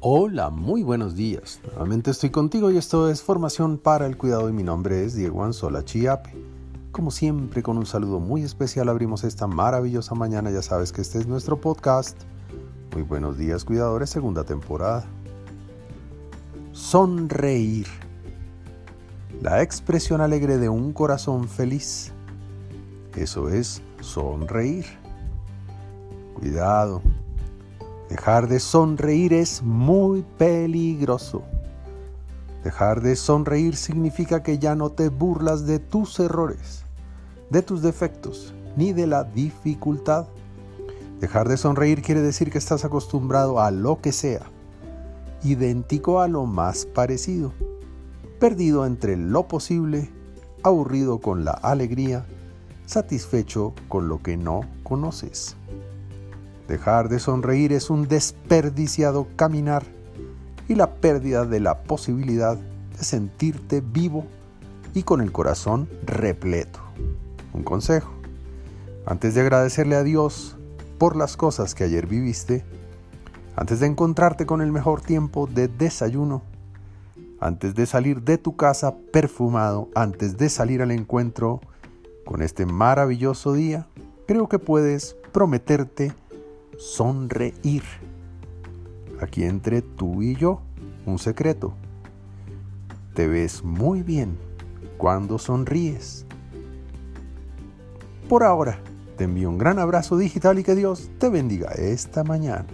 Hola, muy buenos días. Nuevamente estoy contigo y esto es Formación para el Cuidado y mi nombre es Diego Anzola Chiape. Como siempre, con un saludo muy especial abrimos esta maravillosa mañana. Ya sabes que este es nuestro podcast. Muy buenos días, cuidadores, segunda temporada. Sonreír. La expresión alegre de un corazón feliz. Eso es sonreír. Cuidado, Dejar de sonreír es muy peligroso. Dejar de sonreír significa que ya no te burlas de tus errores, de tus defectos, ni de la dificultad. Dejar de sonreír quiere decir que estás acostumbrado a lo que sea, idéntico a lo más parecido, perdido entre lo posible, aburrido con la alegría, satisfecho con lo que no conoces. Dejar de sonreír es un desperdiciado caminar y la pérdida de la posibilidad de sentirte vivo y con el corazón repleto. Un consejo. Antes de agradecerle a Dios por las cosas que ayer viviste, antes de encontrarte con el mejor tiempo de desayuno, antes de salir de tu casa perfumado, antes de salir al encuentro con este maravilloso día, creo que puedes prometerte sonreír. Aquí entre tú y yo, un secreto. Te ves muy bien cuando sonríes. Por ahora, te envío un gran abrazo digital y que Dios te bendiga esta mañana.